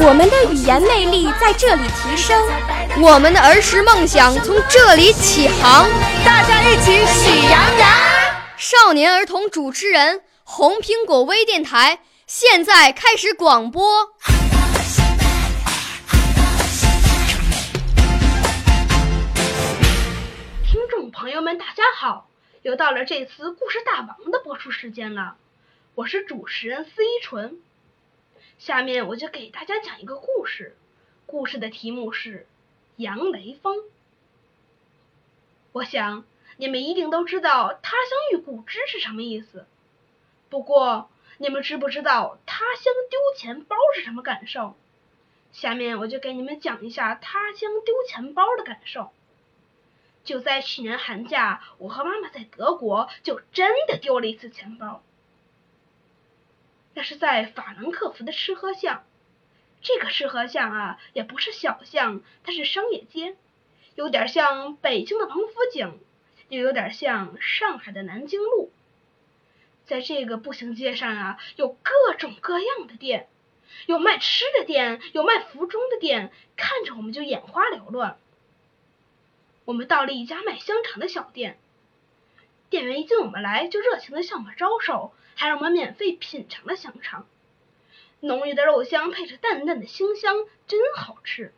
我们的语言魅力在这里提升，我们的儿时梦想从这里起航。大家一起喜羊羊。少年儿童主持人，红苹果微电台。现在开始广播。听众朋友们，大家好！又到了这次故事大王的播出时间了，我是主持人司一纯。下面我就给大家讲一个故事，故事的题目是《杨雷锋》。我想你们一定都知道“他乡遇故知”是什么意思，不过。你们知不知道他乡丢钱包是什么感受？下面我就给你们讲一下他乡丢钱包的感受。就在去年寒假，我和妈妈在德国就真的丢了一次钱包。那是在法兰克福的吃喝巷，这个吃喝巷啊，也不是小巷，它是商业街，有点像北京的王府井，又有点像上海的南京路。在这个步行街上啊，有各种各样的店，有卖吃的店，有卖服装的店，看着我们就眼花缭乱。我们到了一家卖香肠的小店，店员一见我们来，就热情的向我们招手，还让我们免费品尝了香肠。浓郁的肉香配着淡淡的腥香，真好吃。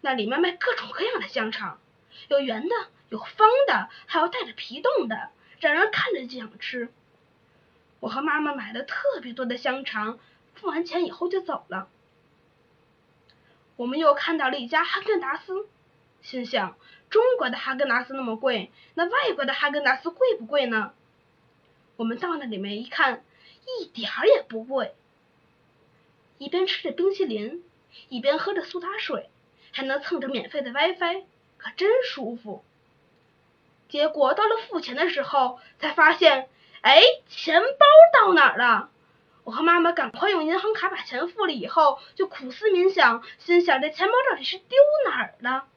那里面卖各种各样的香肠，有圆的，有方的，还有带着皮冻的，让人看着就想吃。我和妈妈买了特别多的香肠，付完钱以后就走了。我们又看到了一家哈根达斯，心想：中国的哈根达斯那么贵，那外国的哈根达斯贵不贵呢？我们到那里面一看，一点儿也不贵。一边吃着冰淇淋，一边喝着苏打水，还能蹭着免费的 WiFi，可真舒服。结果到了付钱的时候，才发现。哎，钱包到哪儿了？我和妈妈赶快用银行卡把钱付了，以后就苦思冥想，心想这钱包到底是丢哪儿了？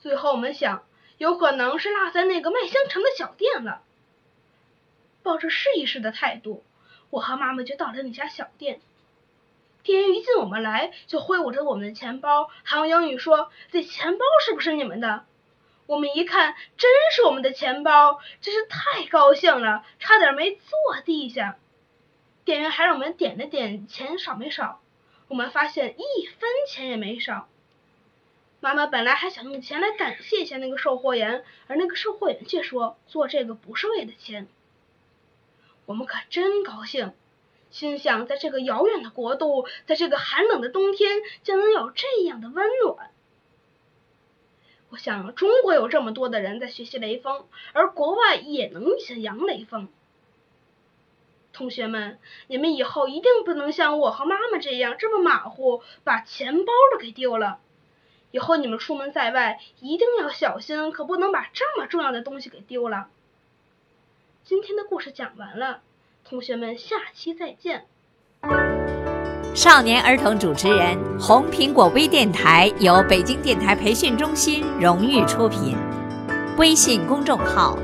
最后我们想，有可能是落在那个卖香肠的小店了。抱着试一试的态度，我和妈妈就到了那家小店。店员一见我们来，就挥舞着我们的钱包，还用英语说：“这钱包是不是你们的？”我们一看，真是我们的钱包，真是太高兴了，差点没坐地下。店员还让我们点了点钱少没少，我们发现一分钱也没少。妈妈本来还想用钱来感谢一下那个售货员，而那个售货员却说做这个不是为了钱。我们可真高兴，心想在这个遥远的国度，在这个寒冷的冬天，竟能有这样的温暖。我想，中国有这么多的人在学习雷锋，而国外也能遇见杨雷锋。同学们，你们以后一定不能像我和妈妈这样这么马虎，把钱包都给丢了。以后你们出门在外一定要小心，可不能把这么重要的东西给丢了。今天的故事讲完了，同学们，下期再见。少年儿童主持人，红苹果微电台由北京电台培训中心荣誉出品，微信公众号：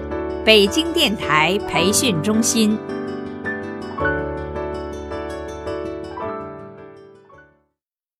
北京电台培训中心。